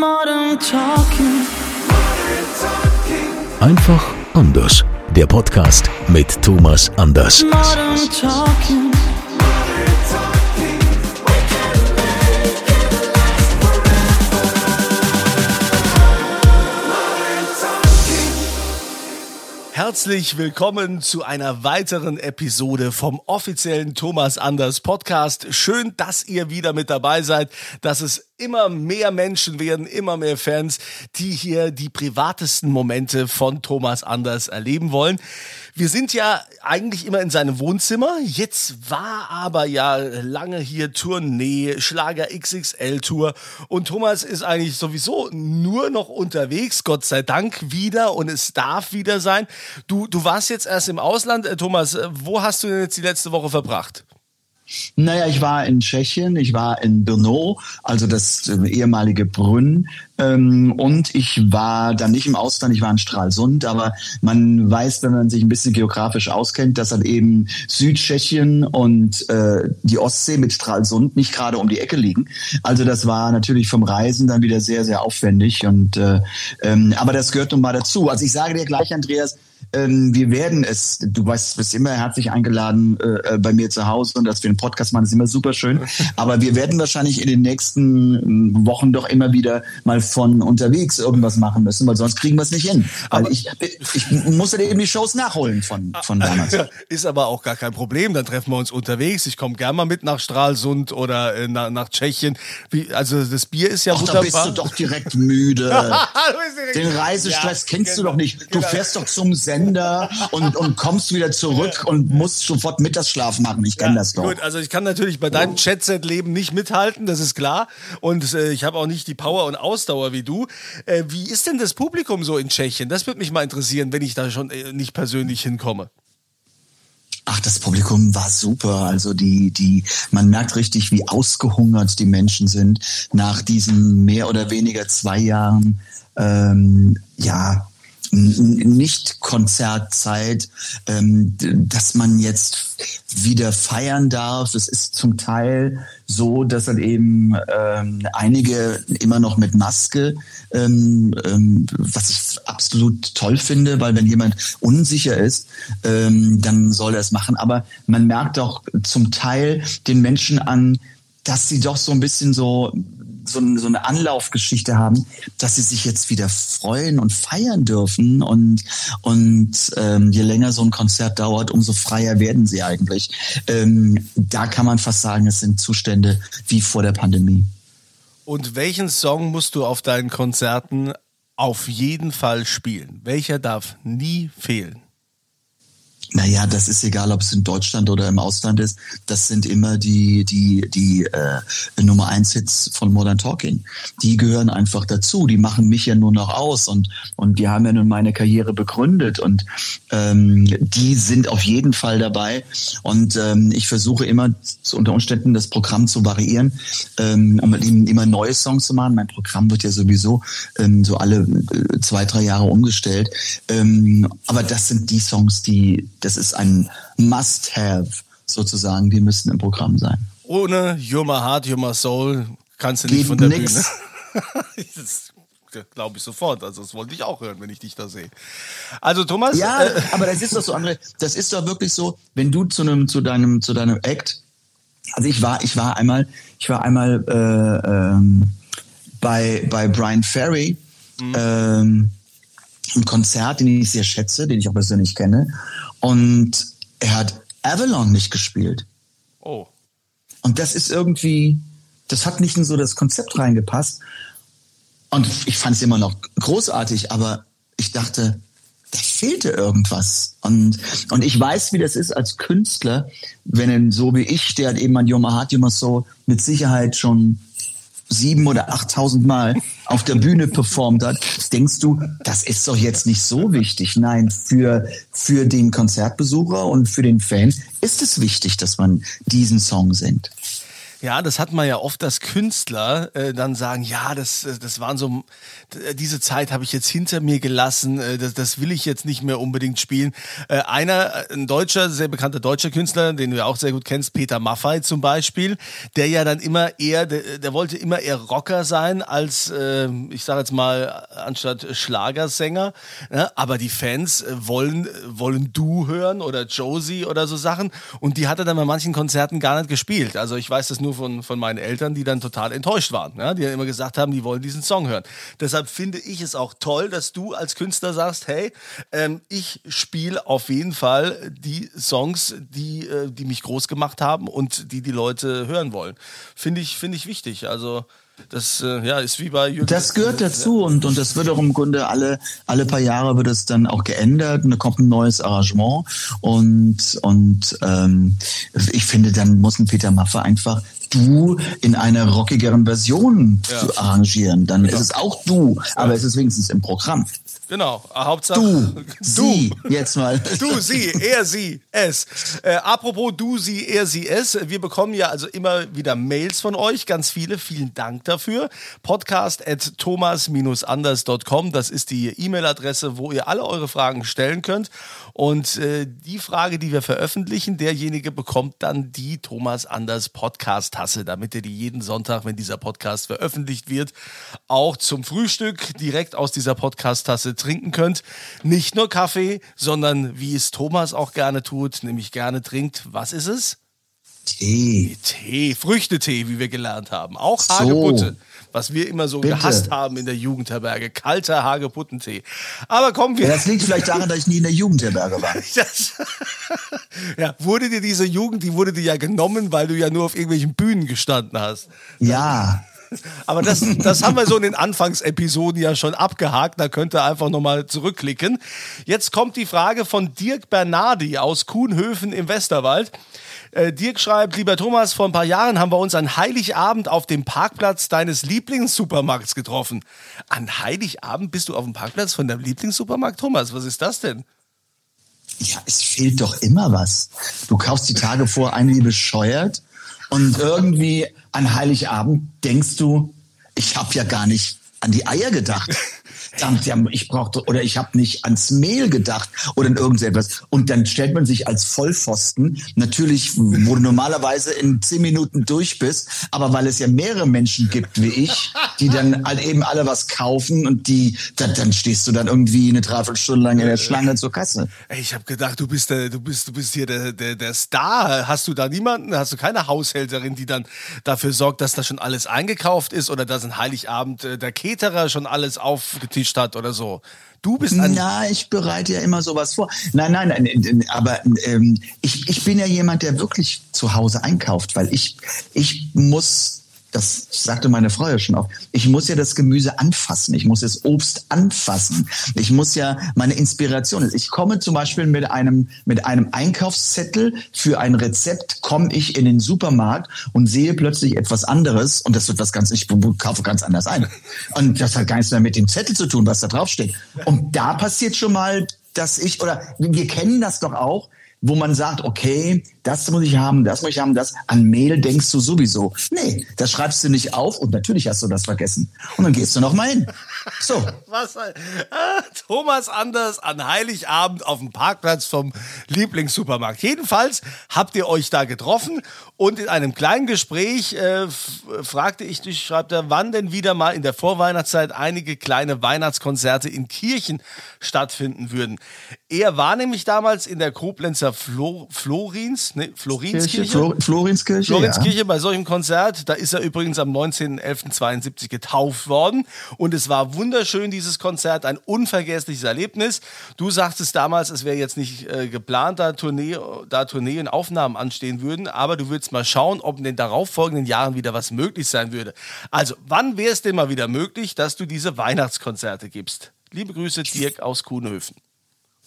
Modern Talking. Einfach anders. Der Podcast mit Thomas Anders. Modern Talking. Herzlich willkommen zu einer weiteren Episode vom offiziellen Thomas Anders Podcast. Schön, dass ihr wieder mit dabei seid, dass es immer mehr Menschen werden, immer mehr Fans, die hier die privatesten Momente von Thomas Anders erleben wollen. Wir sind ja eigentlich immer in seinem Wohnzimmer. Jetzt war aber ja lange hier Tournee, Schlager XXL Tour und Thomas ist eigentlich sowieso nur noch unterwegs, Gott sei Dank wieder und es darf wieder sein. Du, du warst jetzt erst im Ausland. Äh, Thomas, äh, wo hast du denn jetzt die letzte Woche verbracht? Naja, ich war in Tschechien, ich war in Brno, also das äh, ehemalige Brünn, ähm, und ich war dann nicht im Ausland, ich war in Stralsund, aber man weiß, wenn man sich ein bisschen geografisch auskennt, dass halt eben Südtschechien und äh, die Ostsee mit Stralsund nicht gerade um die Ecke liegen. Also das war natürlich vom Reisen dann wieder sehr, sehr aufwendig und äh, ähm, aber das gehört nun mal dazu. Also ich sage dir gleich, Andreas, ähm, wir werden es, du weißt, bist immer herzlich eingeladen äh, äh, bei mir zu Hause und dass wir einen Podcast machen, ist immer super schön. Aber wir werden wahrscheinlich in den nächsten ähm, Wochen doch immer wieder mal von unterwegs irgendwas machen müssen, weil sonst kriegen wir es nicht hin. Weil ich, ich muss ja eben die Shows nachholen von, von damals. Ist aber auch gar kein Problem. Dann treffen wir uns unterwegs. Ich komme gerne mal mit nach Stralsund oder äh, nach, nach Tschechien. Wie, also das Bier ist ja Ach, wunderbar. da bist du doch direkt müde. Den Reisestress Ja, kennst du genau, doch nicht. Du genau. fährst doch zum Sender und, und kommst wieder zurück und musst sofort Mittagsschlaf machen. Ich kenne das doch. Gut, also ich kann natürlich bei deinem Chatset-Leben nicht mithalten, das ist klar. Und äh, ich habe auch nicht die Power und Ausdauer wie du. Äh, wie ist denn das Publikum so in Tschechien? Das würde mich mal interessieren, wenn ich da schon äh, nicht persönlich hinkomme. Ach, das Publikum war super. Also die, die, man merkt richtig, wie ausgehungert die Menschen sind nach diesen mehr oder weniger zwei Jahren, ähm, ja, n- nicht Konzertzeit, ähm, dass man jetzt wieder feiern darf. Es ist zum Teil so, dass dann eben ähm, einige immer noch mit Maske, ähm, ähm, was ich absolut toll finde, weil wenn jemand unsicher ist, ähm, dann soll er es machen. Aber man merkt auch zum Teil den Menschen an, dass sie doch so ein bisschen so so, so eine Anlaufgeschichte haben, dass sie sich jetzt wieder freuen und feiern dürfen und und ähm, je länger so ein Konzert dauert, umso freier werden sie eigentlich. Ähm, da kann man fast sagen, es sind Zustände wie vor der Pandemie. Und welchen Song musst du auf deinen Konzerten auf jeden Fall spielen? Welcher darf nie fehlen? Naja, das ist egal, ob es in Deutschland oder im Ausland ist. Das sind immer die, die, die äh, Nummer eins Hits von Modern Talking. Die gehören einfach dazu. Die machen mich ja nur noch aus und, und die haben ja nun meine Karriere begründet und ähm, die sind auf jeden Fall dabei. Und ähm, ich versuche immer unter Umständen das Programm zu variieren, ähm, um immer neue Songs zu machen. Mein Programm wird ja sowieso ähm, so alle äh, zwei, drei Jahre umgestellt. Ähm, aber das sind die Songs, die, das ist ein Must-Have sozusagen, die müssen im Programm sein. Ohne You're Heart, You're Soul kannst du nicht Geht von der nix. Bühne. das glaube ich sofort. Also das wollte ich auch hören, wenn ich dich da sehe. Also Thomas, Ja, äh, aber das ist doch so, André, das ist doch wirklich so, wenn du zu einem, zu deinem, zu deinem Act, also ich war, ich war einmal, ich war einmal äh, ähm, bei, bei Brian Ferry ähm, im Konzert, den ich sehr schätze, den ich auch persönlich kenne, und er hat Avalon nicht gespielt. oh, Und das ist irgendwie, das hat nicht in so das Konzept reingepasst. Und ich fand es immer noch großartig, aber ich dachte, da fehlte irgendwas. Und, und ich weiß, wie das ist als Künstler, wenn so wie ich, der hat eben an Yoma Heart, Yoma Soul mit Sicherheit schon sieben oder achttausend Mal auf der Bühne performt hat, denkst du, das ist doch jetzt nicht so wichtig. Nein, für, für den Konzertbesucher und für den Fan ist es wichtig, dass man diesen Song singt. Ja, das hat man ja oft, dass Künstler äh, dann sagen, ja, das, äh, das waren so, diese Zeit habe ich jetzt hinter mir gelassen, äh, das, das will ich jetzt nicht mehr unbedingt spielen. Äh, einer, äh, ein deutscher, sehr bekannter deutscher Künstler, den du ja auch sehr gut kennst, Peter Maffay zum Beispiel, der ja dann immer eher, der, der wollte immer eher Rocker sein als, äh, ich sage jetzt mal, anstatt Schlagersänger. Ja, aber die Fans äh, wollen, wollen Du hören oder Josie oder so Sachen und die hat er dann bei manchen Konzerten gar nicht gespielt. Also ich weiß das nur von, von meinen Eltern, die dann total enttäuscht waren. Ja? Die dann immer gesagt haben, die wollen diesen Song hören. Deshalb finde ich es auch toll, dass du als Künstler sagst, hey, ähm, ich spiele auf jeden Fall die Songs, die, äh, die mich groß gemacht haben und die die Leute hören wollen. Finde ich, finde ich wichtig. Also das äh, ja, ist wie bei Jürgen. Das gehört dazu und, und das wird auch im Grunde alle, alle paar Jahre wird es dann auch geändert und da kommt ein neues Arrangement und, und ähm, ich finde, dann muss ein Peter Maffay einfach du in einer rockigeren Version ja. zu arrangieren. Dann genau. ist es auch du, aber ja. es ist wenigstens im Programm. Genau, Hauptsache du, du, sie, jetzt mal. Du, sie, er, sie, es. Äh, apropos du, sie, er, sie, es. Wir bekommen ja also immer wieder Mails von euch, ganz viele. Vielen Dank dafür. Podcast at thomas-anders.com, das ist die E-Mail-Adresse, wo ihr alle eure Fragen stellen könnt. Und äh, die Frage, die wir veröffentlichen, derjenige bekommt dann die Thomas Anders Podcast-Tasse, damit ihr die jeden Sonntag, wenn dieser Podcast veröffentlicht wird, auch zum Frühstück direkt aus dieser Podcast-Tasse trinken könnt. Nicht nur Kaffee, sondern wie es Thomas auch gerne tut, nämlich gerne trinkt. Was ist es? Tee. Tee, Früchtetee, wie wir gelernt haben. Auch Hagebutte. So was wir immer so Bitte. gehasst haben in der Jugendherberge. Kalter Hagebuttentee. Aber kommen wir. Ja, das liegt vielleicht daran, dass ich nie in der Jugendherberge war. Das, ja, wurde dir diese Jugend, die wurde dir ja genommen, weil du ja nur auf irgendwelchen Bühnen gestanden hast. Ja. Aber das, das haben wir so in den Anfangsepisoden ja schon abgehakt. Da könnt ihr einfach nochmal zurückklicken. Jetzt kommt die Frage von Dirk Bernardi aus Kuhnhöfen im Westerwald. Äh, Dirk schreibt, lieber Thomas, vor ein paar Jahren haben wir uns an Heiligabend auf dem Parkplatz deines Lieblingssupermarkts getroffen. An Heiligabend bist du auf dem Parkplatz von deinem Lieblingssupermarkt? Thomas, was ist das denn? Ja, es fehlt doch immer was. Du kaufst die Tage vor ein wie bescheuert und irgendwie an Heiligabend denkst du, ich habe ja gar nicht an die Eier gedacht. verdammt, ich brauchte oder ich habe nicht ans Mehl gedacht oder an irgendetwas. Und dann stellt man sich als Vollpfosten, natürlich, wo du normalerweise in zehn Minuten durch bist, aber weil es ja mehrere Menschen gibt wie ich, die dann halt eben alle was kaufen und die, dann, dann stehst du dann irgendwie eine Dreiviertelstunde lang in der Schlange zur Kasse. Ey, ich habe gedacht, du bist der, du bist, du bist hier der, der, der Star. Hast du da niemanden? Hast du keine Haushälterin, die dann dafür sorgt, dass da schon alles eingekauft ist oder dass ein Heiligabend äh, der Caterer schon alles aufgetischt Stadt oder so. Du bist ein. Na, ich bereite ja immer sowas vor. Nein, nein, nein aber ähm, ich, ich bin ja jemand, der wirklich zu Hause einkauft, weil ich, ich muss das sagte meine Frau ja schon auch, ich muss ja das Gemüse anfassen, ich muss das Obst anfassen, ich muss ja meine Inspiration, ich komme zum Beispiel mit einem, mit einem Einkaufszettel für ein Rezept, komme ich in den Supermarkt und sehe plötzlich etwas anderes und das wird was ganz, ich kaufe ganz anders ein. Und das hat gar nichts mehr mit dem Zettel zu tun, was da draufsteht. Und da passiert schon mal, dass ich, oder wir kennen das doch auch, wo man sagt, okay, das muss ich haben, das muss ich haben, das. An Mail denkst du sowieso. Nee, das schreibst du nicht auf und natürlich hast du das vergessen. Und dann gehst du noch mal hin. So. Was? Ah, Thomas Anders an Heiligabend auf dem Parkplatz vom Lieblingssupermarkt. Jedenfalls habt ihr euch da getroffen und in einem kleinen Gespräch äh, fragte ich dich, schreibt er, wann denn wieder mal in der Vorweihnachtszeit einige kleine Weihnachtskonzerte in Kirchen stattfinden würden. Er war nämlich damals in der Koblenzer Flo Florins, ne, Florinskirche. Flor Florinskirche. Florinskirche ja. bei solchem Konzert. Da ist er übrigens am 19.11.72 getauft worden. Und es war wunderschön, dieses Konzert. Ein unvergessliches Erlebnis. Du sagtest damals, es wäre jetzt nicht äh, geplant, da Tournee, da Tournee und Aufnahmen anstehen würden. Aber du würdest mal schauen, ob in den darauffolgenden Jahren wieder was möglich sein würde. Also, wann wäre es denn mal wieder möglich, dass du diese Weihnachtskonzerte gibst? Liebe Grüße, Dirk aus Kuhnhöfen.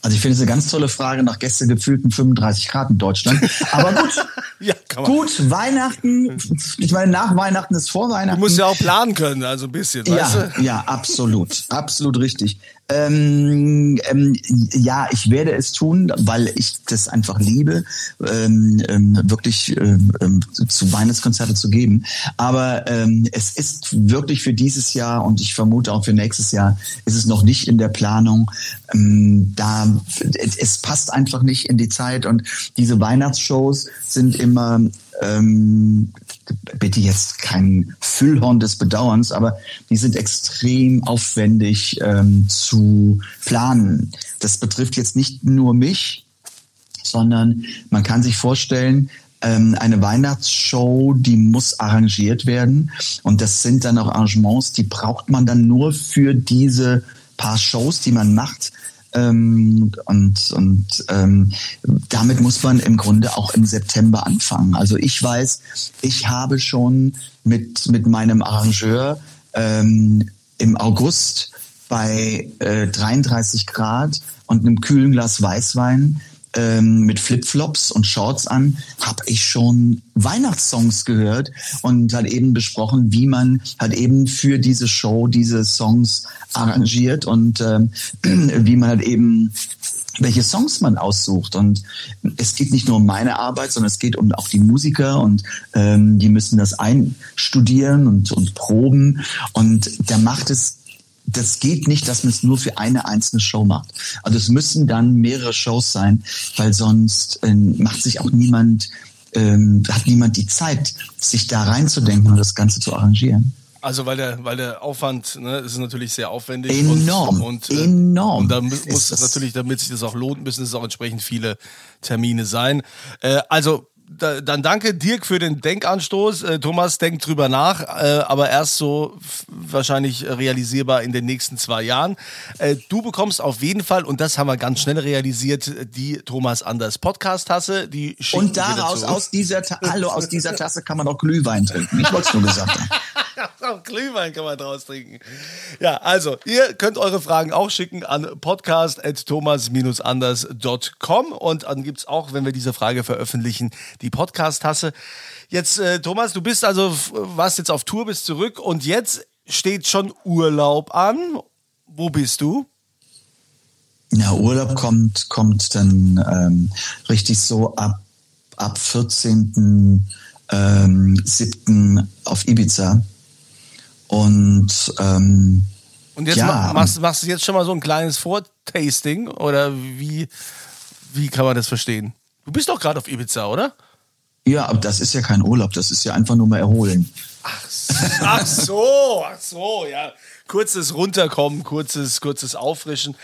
Also ich finde es eine ganz tolle Frage nach gestern gefühlten 35 Grad in Deutschland. Aber gut, ja, gut, Weihnachten, ich meine, nach Weihnachten ist vor Weihnachten. Du musst ja auch planen können, also ein bisschen, ja, weißt du? Ja, absolut, absolut richtig. Ähm, ähm, ja, ich werde es tun, weil ich das einfach liebe, ähm, ähm, wirklich ähm, ähm zu Weihnachtskonzerte zu geben. Aber es ist wirklich für dieses Jahr und ich vermute auch für nächstes Jahr ist es noch nicht in der Planung. Da es passt einfach nicht in die Zeit und diese Weihnachtsshows sind immer ähm, bitte jetzt kein Füllhorn des Bedauerns, aber die sind extrem aufwendig ähm, zu planen. Das betrifft jetzt nicht nur mich, sondern man kann sich vorstellen, ähm, eine Weihnachtsshow, die muss arrangiert werden. Und das sind dann auch Arrangements, die braucht man dann nur für diese paar Shows, die man macht. Ähm, und und ähm, damit muss man im Grunde auch im September anfangen. Also ich weiß, ich habe schon mit, mit meinem Arrangeur ähm, im August bei äh, 33 Grad und einem kühlen Glas Weißwein ähm, mit Flipflops und Shorts an, habe ich schon Weihnachtssongs gehört und halt eben besprochen, wie man halt eben für diese Show diese Songs arrangiert und ähm, wie man halt eben welche Songs man aussucht. Und es geht nicht nur um meine Arbeit, sondern es geht um auch die Musiker und ähm, die müssen das einstudieren und, und proben. Und da macht es das geht nicht, dass man es nur für eine einzelne Show macht. Also es müssen dann mehrere Shows sein, weil sonst äh, macht sich auch niemand, ähm, hat niemand die Zeit, sich da reinzudenken und das Ganze zu arrangieren. Also weil der, weil der Aufwand ne, ist natürlich sehr aufwendig. Enorm. Und, und äh, enorm. Und da muss es natürlich, damit sich das auch lohnt, müssen es auch entsprechend viele Termine sein. Äh, also da, dann danke Dirk für den Denkanstoß. Äh, Thomas denkt drüber nach, äh, aber erst so wahrscheinlich realisierbar in den nächsten zwei Jahren. Äh, du bekommst auf jeden Fall, und das haben wir ganz schnell realisiert, die Thomas Anders Podcast-Tasse. Die und daraus, aus dieser, Hallo, aus dieser Tasse kann man auch Glühwein trinken. Ich wollte es nur gesagt haben. auch Glühwein kann man draus trinken. Ja, also, ihr könnt eure Fragen auch schicken an podcast.thomas-anders.com und dann gibt es auch, wenn wir diese Frage veröffentlichen, die Podcast-Tasse. Jetzt, äh, Thomas, du bist also, warst jetzt auf Tour, bist zurück und jetzt steht schon Urlaub an. Wo bist du? Ja, Urlaub kommt, kommt dann ähm, richtig so ab, ab 14. Ähm, 7. auf Ibiza. Und, ähm, und jetzt ja, machst, machst du jetzt schon mal so ein kleines Vortasting oder wie, wie kann man das verstehen? Du bist doch gerade auf Ibiza, oder? Ja, aber das ist ja kein Urlaub, das ist ja einfach nur mal erholen. Ach, so, ach so, ja. Kurzes Runterkommen, kurzes, kurzes Auffrischen.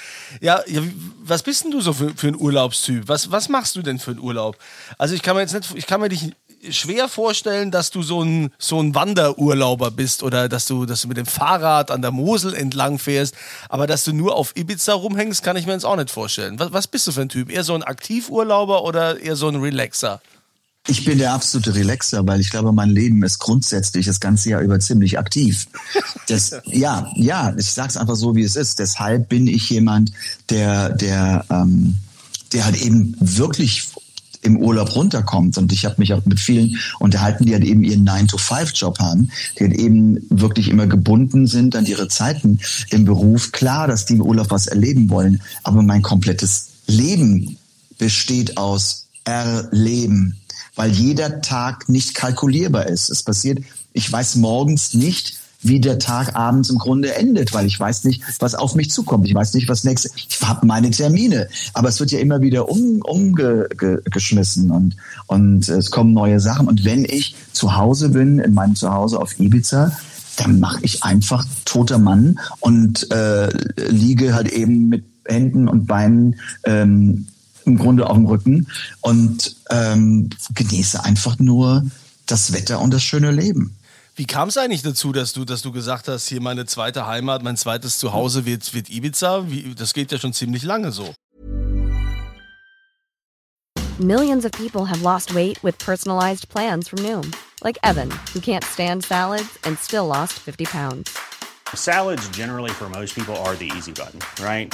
Ja, ja was bist denn du so für, für ein Urlaubstyp? Was, was machst du denn für einen Urlaub? Also ich kann mir jetzt nicht, ich kann mir dich schwer vorstellen, dass du so ein, so ein Wanderurlauber bist oder dass du, dass du mit dem Fahrrad an der Mosel entlang fährst. Aber dass du nur auf Ibiza rumhängst, kann ich mir jetzt auch nicht vorstellen. Was, was bist du für ein Typ? Eher so ein Aktivurlauber oder eher so ein Relaxer? Ich bin der absolute Relaxer, weil ich glaube, mein Leben ist grundsätzlich das ganze Jahr über ziemlich aktiv. Das, ja, ja, ich sag's einfach so, wie es ist. Deshalb bin ich jemand, der, der, ähm, der halt eben wirklich im Urlaub runterkommt. Und ich habe mich auch mit vielen unterhalten, die halt eben ihren 9-to-5-Job haben, die halt eben wirklich immer gebunden sind an ihre Zeiten im Beruf. Klar, dass die im Urlaub was erleben wollen, aber mein komplettes Leben besteht aus Erleben, weil jeder Tag nicht kalkulierbar ist. Es passiert, ich weiß morgens nicht, wie der Tag abends im Grunde endet, weil ich weiß nicht, was auf mich zukommt. Ich weiß nicht, was nächste. Ich habe meine Termine, aber es wird ja immer wieder umgeschmissen um, und und es kommen neue Sachen. Und wenn ich zu Hause bin, in meinem Zuhause auf Ibiza, dann mache ich einfach toter Mann und äh, liege halt eben mit Händen und Beinen ähm, im Grunde auf dem Rücken und ähm, genieße einfach nur das Wetter und das schöne Leben. Wie kam es eigentlich dazu, dass du, dass du gesagt hast, hier meine zweite Heimat, mein zweites Zuhause wird, wird Ibiza? Wie, das geht ja schon ziemlich lange so. Millions of people have lost weight with personalized plans from Noom. Like Evan, who can't stand salads and still lost 50 pounds. Salads generally for most people are the easy button, right?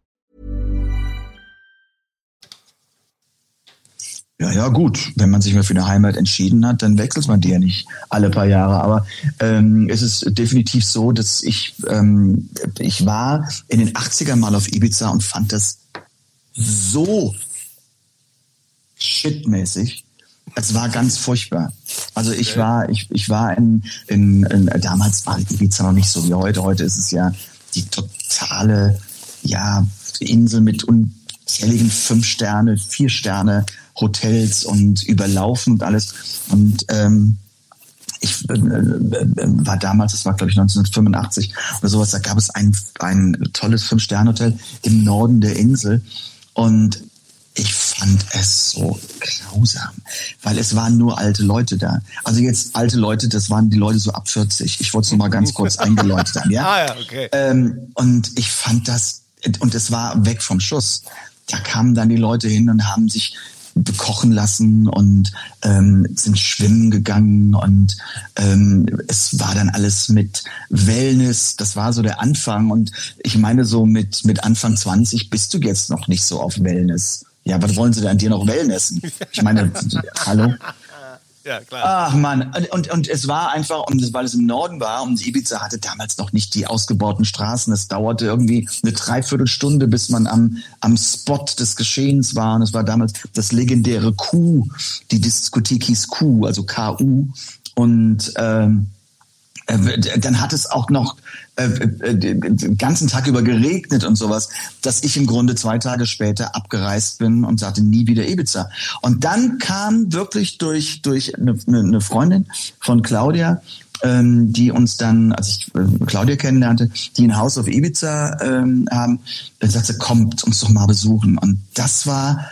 Ja, ja, gut. Wenn man sich mal für eine Heimat entschieden hat, dann wechselt man die ja nicht alle paar Jahre. Aber ähm, es ist definitiv so, dass ich, ähm, ich war in den 80ern mal auf Ibiza und fand das so shitmäßig. Es war ganz furchtbar. Also ich war, ich, ich war in, in, in, damals war Ibiza noch nicht so wie heute. Heute ist es ja die totale, ja, Insel mit unzähligen fünf Sterne, vier Sterne Hotels und überlaufen und alles. Und ähm, ich äh, äh, war damals, das war glaube ich 1985 oder sowas, da gab es ein, ein tolles Fünf-Sterne-Hotel im Norden der Insel. Und ich fand es so grausam, weil es waren nur alte Leute da. Also jetzt alte Leute, das waren die Leute so ab 40. Ich wollte es nur mal ganz kurz eingeläutet haben, ja? Ah ja, okay. Ähm, und ich fand das, und es war weg vom Schuss. Da kamen dann die Leute hin und haben sich bekochen lassen und ähm, sind schwimmen gegangen und ähm, es war dann alles mit Wellness, das war so der Anfang und ich meine so mit, mit Anfang 20 bist du jetzt noch nicht so auf Wellness. Ja, was wollen sie denn an dir noch Wellnessen? Ich meine, hallo? Ja, klar. Ach man, und, und es war einfach, und weil es im Norden war und Ibiza hatte damals noch nicht die ausgebauten Straßen. Es dauerte irgendwie eine Dreiviertelstunde, bis man am, am Spot des Geschehens war. Und es war damals das legendäre Q, die Diskothek hieß Q, also KU. Und ähm, äh, dann hat es auch noch äh, äh, den ganzen Tag über geregnet und sowas, dass ich im Grunde zwei Tage später abgereist bin und sagte nie wieder Ibiza. Und dann kam wirklich durch durch eine, Freundin von Claudia, ähm, die uns dann, als ich äh, Claudia kennenlernte, die ein Haus auf Ibiza ähm, haben, dann sagte, kommt uns doch mal besuchen. Und das war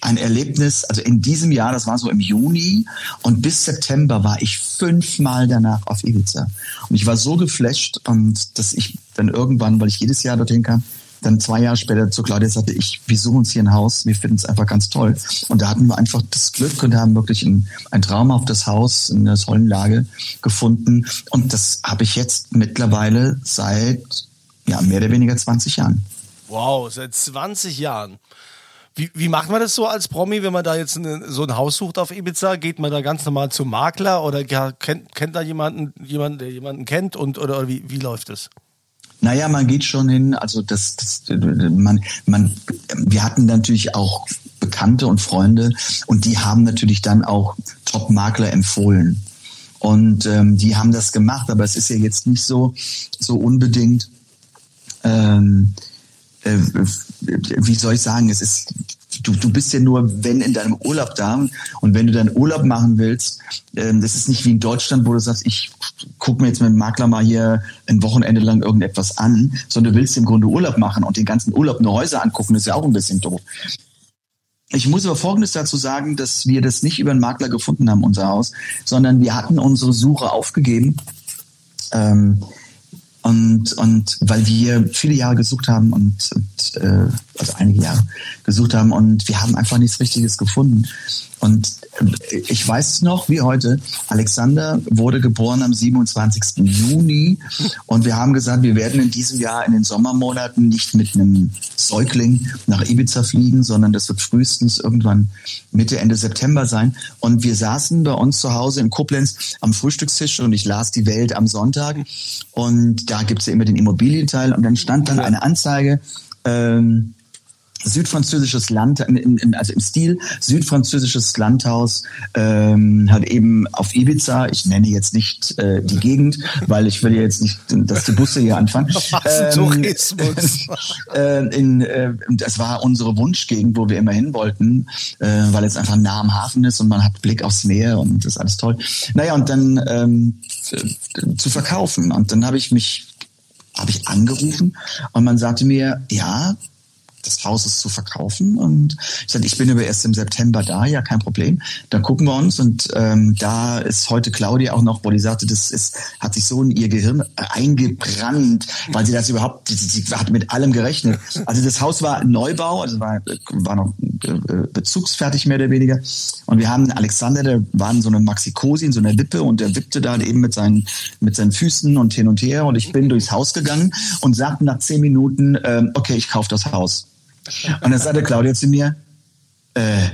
ein Erlebnis, also in diesem Jahr, das war so im Juni und bis September war ich fünfmal danach auf Ibiza. Und ich war so geflasht und dass ich dann irgendwann, weil ich jedes Jahr dorthin kam, dann zwei Jahre später zu Claudia sagte, ich, wir suchen uns hier ein Haus, wir finden es einfach ganz toll. Und da hatten wir einfach das Glück und haben wirklich ein, ein traumhaftes Haus in der tollen Lage gefunden. Und das habe ich jetzt mittlerweile seit ja, mehr oder weniger 20 Jahren. Wow, seit 20 Jahren. Wie, wie macht man das so als Promi, wenn man da jetzt eine, so ein Haus sucht auf Ibiza? Geht man da ganz normal zum Makler oder ja, kennt, kennt da jemanden, jemanden, der jemanden kennt und oder, oder wie, wie läuft das? Naja, man geht schon hin, also das, das man, man, wir hatten natürlich auch Bekannte und Freunde und die haben natürlich dann auch Top-Makler empfohlen. Und ähm, die haben das gemacht, aber es ist ja jetzt nicht so, so unbedingt, ähm, äh, wie soll ich sagen, es ist, du, du bist ja nur, wenn in deinem Urlaub da und wenn du deinen Urlaub machen willst, äh, das ist nicht wie in Deutschland, wo du sagst, ich gucke mir jetzt mit dem Makler mal hier ein Wochenende lang irgendetwas an, sondern du willst im Grunde Urlaub machen und den ganzen Urlaub nur Häuser angucken, ist ja auch ein bisschen doof. Ich muss aber Folgendes dazu sagen, dass wir das nicht über einen Makler gefunden haben, unser Haus, sondern wir hatten unsere Suche aufgegeben. Ähm, und, und weil wir viele Jahre gesucht haben und, und äh, also einige Jahre gesucht haben und wir haben einfach nichts Richtiges gefunden. Und ich weiß noch, wie heute, Alexander wurde geboren am 27. Juni und wir haben gesagt, wir werden in diesem Jahr in den Sommermonaten nicht mit einem Säugling nach Ibiza fliegen, sondern das wird frühestens irgendwann Mitte, Ende September sein. Und wir saßen bei uns zu Hause in Koblenz am Frühstückstisch und ich las die Welt am Sonntag und da gibt's ja immer den Immobilienteil und dann stand dann eine Anzeige, ähm, südfranzösisches Land, in, in, also im Stil südfranzösisches Landhaus, ähm, hat eben auf Ibiza, ich nenne jetzt nicht äh, die Gegend, weil ich will jetzt nicht, dass die Busse hier anfangen. Ähm, Tourismus. äh, in, äh, das war unsere Wunschgegend, wo wir immer hin wollten, äh, weil es einfach nah am Hafen ist und man hat Blick aufs Meer und das ist alles toll. Naja, und dann ähm, zu verkaufen. Und dann habe ich mich habe ich angerufen und man sagte mir, ja, das Haus ist zu verkaufen. Und ich sagte, ich bin aber erst im September da, ja, kein Problem. Dann gucken wir uns. Und ähm, da ist heute Claudia auch noch, wo die sagte, das ist, hat sich so in ihr Gehirn eingebrannt, weil sie das überhaupt, sie, sie hat mit allem gerechnet. Also das Haus war Neubau, also war, war noch äh, bezugsfertig mehr oder weniger. Und wir haben Alexander, der war in so einer Maxikosi, in so einer Wippe und der wippte da eben mit seinen, mit seinen Füßen und hin und her. Und ich bin durchs Haus gegangen und sagte nach zehn Minuten, ähm, okay, ich kaufe das Haus. Und dann sagte Claudia zu mir, äh,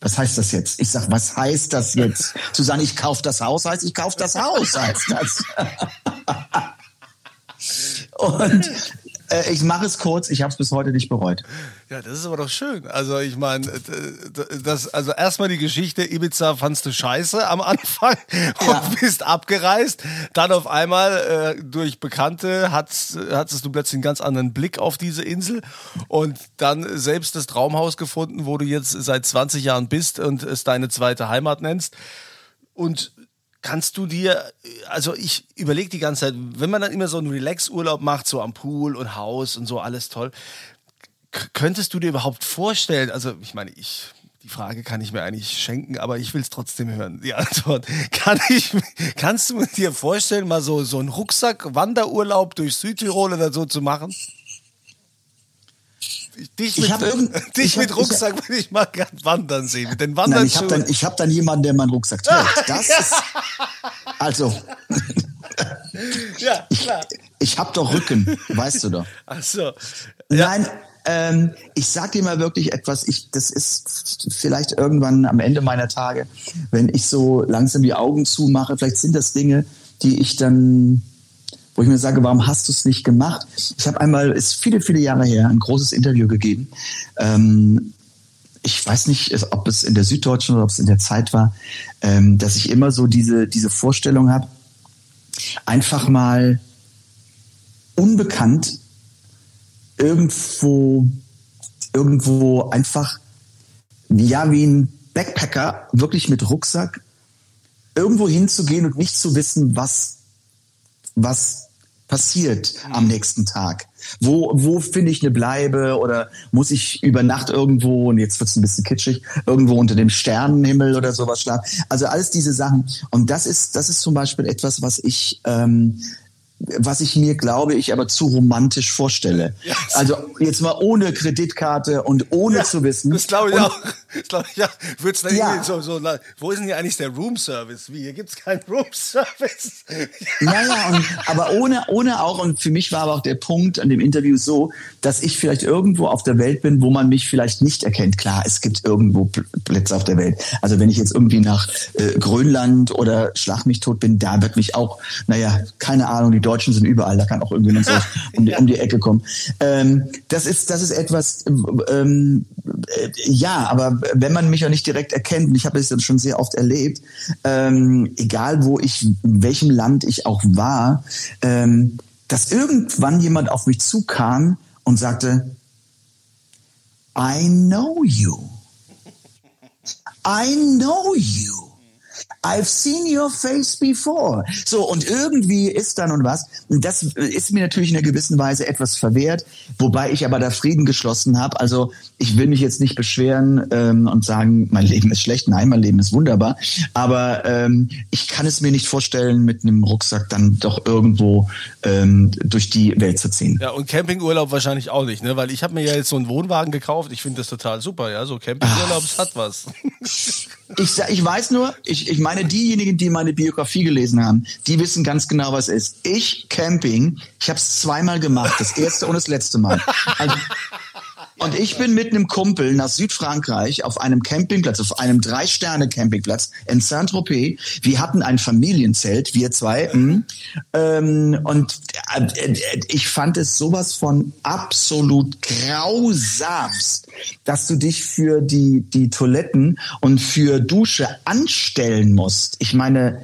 was heißt das jetzt? Ich sag, was heißt das jetzt? Zu sagen, ich kaufe das Haus, heißt, ich kaufe das Haus, heißt das. Und äh, ich mache es kurz, ich habe es bis heute nicht bereut. Ja, das ist aber doch schön. Also ich meine, das, also erstmal die Geschichte, Ibiza fandst du scheiße am Anfang und Ja. bist abgereist. Dann auf einmal äh, durch Bekannte hattest, hattest du plötzlich einen ganz anderen Blick auf diese Insel und dann selbst das Traumhaus gefunden, wo du jetzt seit 20 Jahren bist und es deine zweite Heimat nennst. Und kannst du dir, also ich überlege die ganze Zeit, wenn man dann immer so einen Relax-Urlaub macht, so am Pool und Haus und so, alles toll, könntest du dir überhaupt vorstellen, also ich meine, ich, die Frage kann ich mir eigentlich schenken, aber ich will es trotzdem hören, die Antwort. Kann ich, kannst du dir vorstellen, mal so, so einen Rucksack-Wanderurlaub durch Südtirol oder so zu machen? Dich Ich mit, irgend- dich ich hab- mit ich Rucksack will ich mal gern wandern sehen, mit den Nein, ich habe dann, ich hab dann jemanden, der meinen Rucksack trägt. Das ist, also, ja, klar. ich habe doch Rücken, weißt du doch. Ach so. Nein, ähm, ich sag dir mal wirklich etwas, ich, das ist vielleicht irgendwann am Ende meiner Tage, wenn ich so langsam die Augen zumache, vielleicht sind das Dinge, die ich dann, wo ich mir sage, warum hast du es nicht gemacht? Ich habe einmal, ist viele, viele Jahre her, ein großes Interview gegeben. Ähm, ich weiß nicht, ob es in der Süddeutschen oder ob es in der Zeit war, ähm, dass ich immer so diese, diese Vorstellung habe, einfach mal unbekannt irgendwo, irgendwo einfach, ja, wie ein Backpacker, wirklich mit Rucksack, irgendwo hinzugehen und nicht zu wissen, was, was passiert am nächsten Tag. Wo, wo finde ich eine Bleibe oder muss ich über Nacht irgendwo, und jetzt wird's ein bisschen kitschig, irgendwo unter dem Sternenhimmel oder sowas schlafen. Also alles diese Sachen. Und das ist, das ist zum Beispiel etwas, was ich, ähm, was ich mir, glaube ich, aber zu romantisch vorstelle. Also jetzt mal ohne Kreditkarte und ohne zu wissen. Das glaube ich Und- auch. Das glaube ich auch. Wird's dann Ja. so, so, wo ist denn hier eigentlich der Room Service? Wie, hier gibt's keinen Room Service. Ja, ja, und, aber ohne, ohne auch, und für mich war aber auch der Punkt an dem Interview so, dass ich vielleicht irgendwo auf der Welt bin, wo man mich vielleicht nicht erkennt. Klar, es gibt irgendwo Pl- Plätze auf der Welt. Also wenn ich jetzt irgendwie nach äh, Grönland oder Schlag mich tot bin, da wird mich auch, naja, keine Ahnung, die Deutschen sind überall, da kann auch irgendwie so um, die, um die Ecke kommen. Ähm, das ist, das ist etwas, ähm, äh, ja, aber wenn man mich ja nicht direkt erkennt, und ich habe es jetzt schon sehr oft erlebt, ähm, egal wo ich, in welchem Land ich auch war, ähm, dass irgendwann jemand auf mich zukam und sagte, I know you. I know you. I've seen your face before. So, und irgendwie ist dann und was. Und das ist mir natürlich in einer gewissen Weise etwas verwehrt, wobei ich aber da Frieden geschlossen habe. Also ich will mich jetzt nicht beschweren ähm, und sagen, mein Leben ist schlecht. Nein, mein Leben ist wunderbar. Aber ähm, ich kann es mir nicht vorstellen, mit einem Rucksack dann doch irgendwo ähm, durch die Welt zu ziehen. Ja, und Campingurlaub wahrscheinlich auch nicht, ne? Weil ich habe mir ja jetzt so einen Wohnwagen gekauft. Ich finde das total super, ja. So Campingurlaub, das hat was. Ich, ich weiß nur, ich, ich meine, diejenigen, die meine Biografie gelesen haben, die wissen ganz genau, was ist. Ich, Camping, ich habe es zweimal gemacht, das erste und das letzte Mal. Also, Und ich bin mit einem Kumpel nach Südfrankreich auf einem Campingplatz, auf einem Drei-Sterne-Campingplatz in Saint-Tropez. Wir hatten ein Familienzelt, wir zwei. mh. Ähm, und äh, äh, ich fand es sowas von absolut grausamst, dass du dich für die, die Toiletten und für Dusche anstellen musst. Ich meine,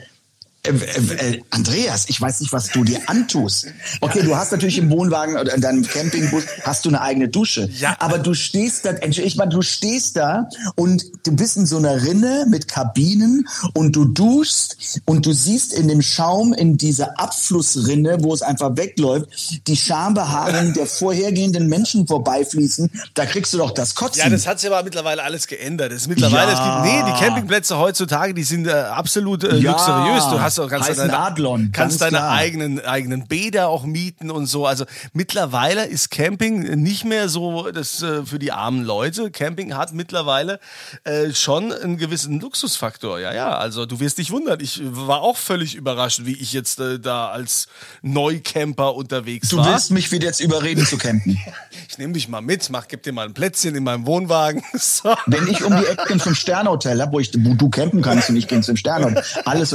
äh, äh, Andreas, ich weiß nicht, was du dir antust. Okay, du hast natürlich im Wohnwagen oder in deinem Campingbus hast du eine eigene Dusche. Ja. Aber du stehst da, ich meine, du stehst da und du bist in so einer Rinne mit Kabinen und du duschst und du siehst in dem Schaum in dieser Abflussrinne, wo es einfach wegläuft, die Schambehaarung der vorhergehenden Menschen vorbeifließen. Da kriegst du doch das Kotzen. Ja, das hat sich aber mittlerweile alles geändert. Das ist mittlerweile, Ja. es gibt, nee, die Campingplätze heutzutage, die sind äh, absolut äh, Ja. luxuriös. Du hast auch, kannst Heißen deine, Adlon, kannst deine klar. eigenen, eigenen Bäder auch mieten und so. Also mittlerweile ist Camping nicht mehr so das äh, für die armen Leute. Camping hat mittlerweile äh, schon einen gewissen Luxusfaktor. Ja, ja. Also du wirst dich wundern. Ich war auch völlig überrascht, wie ich jetzt äh, da als Neucamper unterwegs Du war. willst mich wieder jetzt überreden zu campen. Ich nehme dich mal mit, mach, gib dir mal ein Plätzchen in meinem Wohnwagen. So. Wenn ich um die Ecke ein Fünf-Sterne-Hotel habe, wo, ich, wo du campen kannst und ich gehe ins Fünf-Sterne. Alles.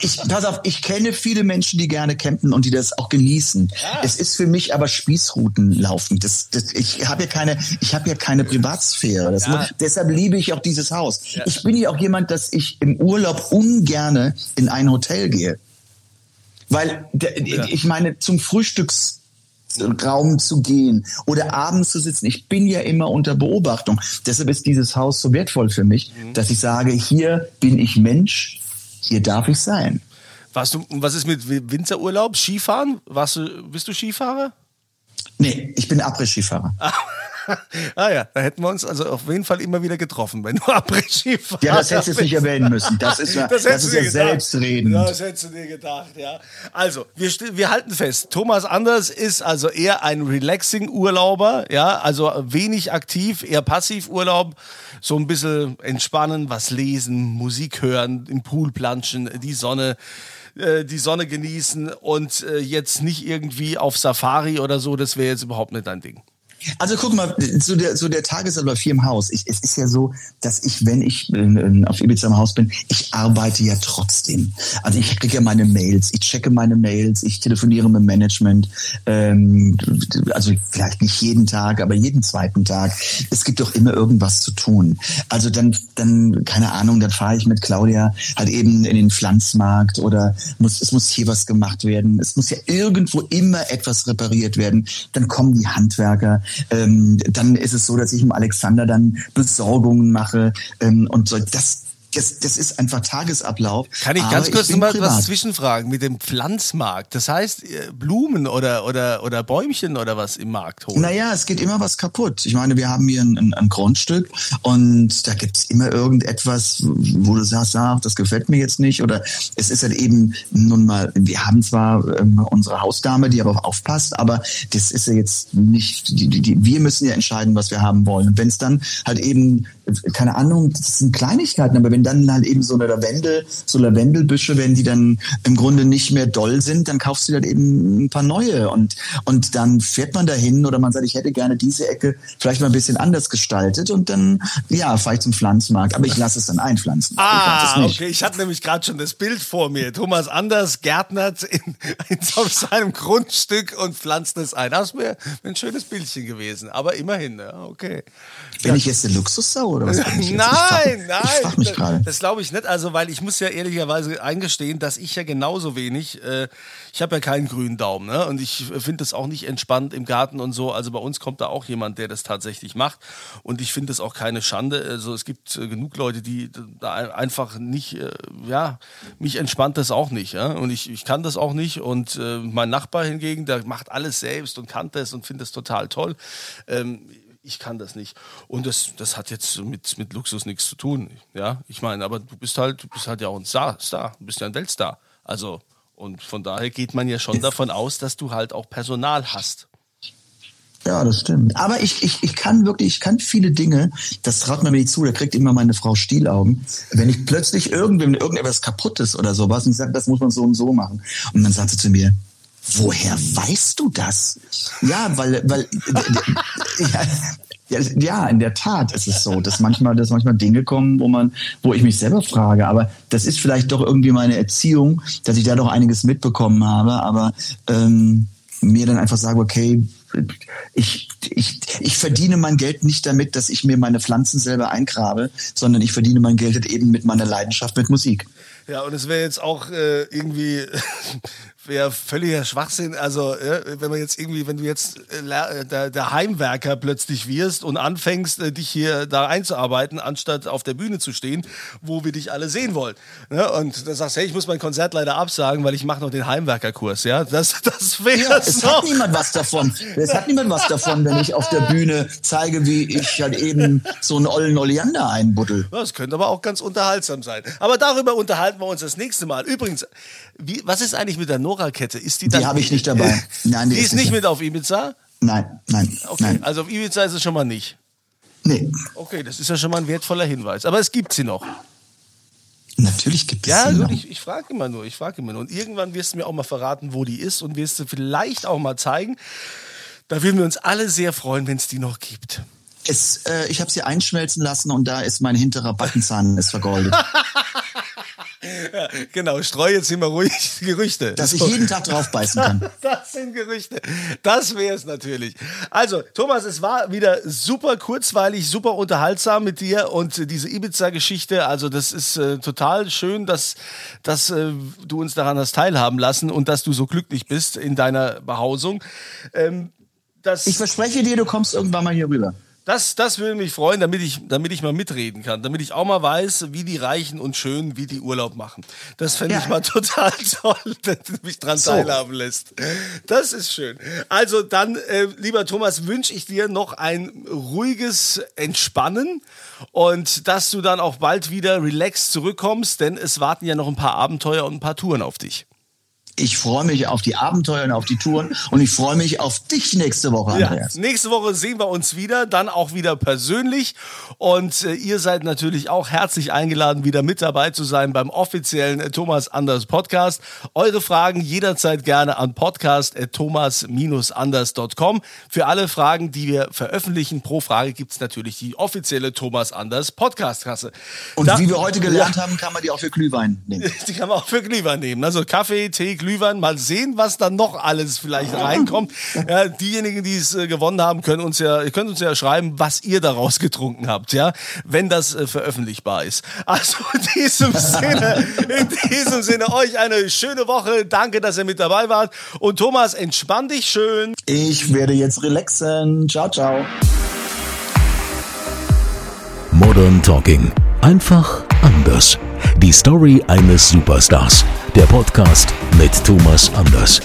Ich, pass auf, ich kenne viele Menschen, die gerne campen und die das auch genießen. Es ist für mich aber Spießruten laufen. Das, das, ich habe ja keine, ich habe ja keine Privatsphäre. Ja. Deshalb liebe ich auch dieses Haus. Ich bin ja auch jemand, dass ich im Urlaub ungerne in ein Hotel gehe. Weil ich meine, zum Frühstücks Raum zu gehen oder abends zu sitzen. Ich bin ja immer unter Beobachtung. Deshalb ist dieses Haus so wertvoll für mich, dass ich sage, hier bin ich Mensch, hier darf ich sein. Warst du, was ist mit Winterurlaub? Skifahren? Warst du, bist du Skifahrer? Nee, ich bin Après-Skifahrer. ah ja, da hätten wir uns also auf jeden Fall immer wieder getroffen, wenn du Après-Ski fahrst. Ja, das hättest du jetzt nicht erwähnen müssen. Das ist ja, das hättest ist ja gedacht. selbstredend. Das hättest du dir gedacht, ja. Also, wir, wir halten fest, Thomas Anders ist also eher ein Relaxing-Urlauber, ja, also wenig aktiv, eher Passiv-Urlaub, so ein bisschen entspannen, was lesen, Musik hören, im Pool planschen, die Sonne äh, die Sonne genießen und äh, jetzt nicht irgendwie auf Safari oder so, das wäre jetzt überhaupt nicht dein Ding. Also guck mal, so der, so der Tagesablauf hier im Haus. Ich, es ist ja so, dass ich, wenn ich äh, auf Ibiza im Haus bin, ich arbeite ja trotzdem. Also ich kriege ja meine Mails, ich checke meine Mails, ich telefoniere mit Management. Ähm, also vielleicht nicht jeden Tag, aber jeden zweiten Tag. Es gibt doch immer irgendwas zu tun. Also dann, dann keine Ahnung, dann fahre ich mit Claudia halt eben in den Pflanzmarkt oder muss, es muss hier was gemacht werden. Es muss ja irgendwo immer etwas repariert werden. Dann kommen die Handwerker. Ähm, dann ist es so, dass ich mit Alexander dann Besorgungen mache ähm, und so. Das, das, das ist einfach Tagesablauf. Kann ich ganz kurz bin noch mal was zwischenfragen mit dem Pflanzmarkt? Das heißt, äh, Blumen oder, oder, oder Bäumchen oder was im Markt holen? Naja, es geht immer was kaputt. Ich meine, wir haben hier ein, ein, ein Grundstück und da gibt's immer irgendetwas, wo du sagst, ach, das gefällt mir jetzt nicht. Oder es ist halt eben nun mal, wir haben zwar ähm, unsere Hausdame, die aber aufpasst, aber das ist ja jetzt nicht, die, die, die, wir müssen ja entscheiden, was wir haben wollen. Und wenn es dann halt eben, äh, keine Ahnung, das sind Kleinigkeiten, aber wenn dann halt eben so eine Lavendel, so Lavendelbüsche, wenn die dann im Grunde nicht mehr doll sind, dann kaufst du halt eben ein paar neue und, und dann fährt man dahin oder man sagt, ich hätte gerne diese Ecke vielleicht mal ein bisschen anders gestaltet und dann, ja, fahre ich zum Pflanzmarkt, aber ich lasse es dann einpflanzen. ich Ah, nicht. okay. Ich hatte nämlich gerade schon das Bild vor mir. Thomas Anders gärtnert in, in, auf seinem Grundstück und pflanzt es ein. Das wäre ein schönes Bildchen gewesen. Aber immerhin, ja, okay. Bin ich jetzt eine Luxussau oder was? bin ich jetzt? Nein, ich frag, nein. Ich frage mich das- gerade. Das glaube ich nicht. Also, weil ich muss ja ehrlicherweise eingestehen, dass ich ja genauso wenig, äh, ich habe ja keinen grünen Daumen, ne? Und ich finde das auch nicht entspannt im Garten und so. Also bei uns kommt da auch jemand, der das tatsächlich macht. Und ich finde das auch keine Schande. Also es gibt äh, genug Leute, die da ein- einfach nicht, äh, ja, mich entspannt das auch nicht. Ja? Und ich, ich kann das auch nicht. Und äh, mein Nachbar hingegen, der macht alles selbst und kann das und findet das total toll. Ähm, ich kann das nicht. Und das, das hat jetzt mit, mit Luxus nichts zu tun. Ja, ich meine, aber du bist halt, du bist halt ja auch ein Star, Star. Du bist ja ein Weltstar. Also, und von daher geht man ja schon davon aus, dass du halt auch Personal hast. Ja, das stimmt. Aber ich, ich, ich kann wirklich, ich kann viele Dinge, das traut mir nicht zu, da kriegt immer meine Frau Stielaugen. Wenn ich plötzlich irgendwem irgendetwas kaputt ist oder sowas und ich sage, das muss man so und so machen. Und dann sagt sie zu mir, woher weißt du das? Ja, weil, weil, ja, Ja, in der Tat ist es so, dass manchmal, dass manchmal Dinge kommen, wo man, wo ich mich selber frage. Aber das ist vielleicht doch irgendwie meine Erziehung, dass ich da doch einiges mitbekommen habe. Aber ähm, mir dann einfach sage, okay, ich, ich, ich verdiene mein Geld nicht damit, dass ich mir meine Pflanzen selber eingrabe, sondern ich verdiene mein Geld eben mit meiner Leidenschaft mit Musik. Ja, und es wäre jetzt auch äh, irgendwie wäre völliger Schwachsinn. Also, ja, wenn man jetzt irgendwie, wenn du jetzt äh, der, der, Heimwerker plötzlich wirst und anfängst, äh, dich hier da einzuarbeiten, anstatt auf der Bühne zu stehen, wo wir dich alle sehen wollen. Ne? Und dann sagst, hey, ich muss mein Konzert leider absagen, weil ich mache noch den Heimwerkerkurs. Ja, das, das wäre ja, Es hat niemand was davon. Es hat niemand was davon, wenn ich auf der Bühne zeige, wie ich halt eben so einen ollen Oleander einbuddel. Das könnte aber auch ganz unterhaltsam sein. Aber darüber unterhalten wir uns das nächste Mal. Übrigens, wie, was ist eigentlich mit der Nora-Kette? Ist die Die habe ich nicht dabei. Nein, die, die ist, nicht mit auf Ibiza? Nein, nein. Okay, nein. also auf Ibiza ist es schon mal nicht. Nee. Okay, das ist ja schon mal ein wertvoller Hinweis. Aber es gibt sie noch. Natürlich gibt es ja, sie gut, noch. ich, ich frage immer nur, ich frage immer nur. Und irgendwann wirst du mir auch mal verraten, wo die ist und wirst du vielleicht auch mal zeigen. Da würden wir uns alle sehr freuen, wenn es die noch gibt. Es, äh, ich habe sie einschmelzen lassen und da ist mein hinterer Backenzahn ist vergoldet. ja, genau, streu jetzt immer ruhig Gerüchte. Dass ich jeden Tag drauf beißen kann. Das sind Gerüchte. Das wäre es natürlich. Also, Thomas, es war wieder super kurzweilig, super unterhaltsam mit dir und diese Ibiza-Geschichte. Also, das ist äh, total schön, dass, dass äh, du uns daran hast teilhaben lassen und dass du so glücklich bist in deiner Behausung. Ähm, ich verspreche dir, du kommst irgendwann mal hier rüber. Das, das würde mich freuen, damit ich, damit ich mal mitreden kann, damit ich auch mal weiß, wie die Reichen und Schönen, wie die Urlaub machen. Das fände ja. ich mal total toll, dass du mich dran so. teilhaben lässt. Das ist schön. Also dann, äh, lieber Thomas, wünsche ich dir noch ein ruhiges Entspannen und dass du dann auch bald wieder relaxed zurückkommst, denn es warten ja noch ein paar Abenteuer und ein paar Touren auf dich. Ich freue mich auf die Abenteuer und auf die Touren und ich freue mich auf dich nächste Woche, Andreas. Ja, nächste Woche sehen wir uns wieder, dann auch wieder persönlich. Und äh, ihr seid natürlich auch herzlich eingeladen, wieder mit dabei zu sein beim offiziellen äh, Thomas Anders Podcast. Eure Fragen jederzeit gerne an podcast.thomas-anders.com. Für alle Fragen, die wir veröffentlichen, pro Frage gibt es natürlich die offizielle Thomas Anders Podcast-Kasse. Und da, wie wir heute gelernt ja. haben, kann man die auch für Glühwein nehmen. Die kann man auch für Glühwein nehmen. Also Kaffee, Tee, Glühwein. Mal sehen, was dann noch alles vielleicht reinkommt. Ja, diejenigen, die es äh, gewonnen haben, können uns ja, könnt uns ja schreiben, was ihr daraus getrunken habt, ja, wenn das äh, veröffentlichbar ist. Also in diesem Sinne, in diesem Sinne euch eine schöne Woche. Danke, dass ihr mit dabei wart. Und Thomas, entspann dich schön. Ich werde jetzt relaxen. Ciao, ciao. Modern Talking. Einfach anders. Die Story eines Superstars. Der Podcast mit Thomas Anders.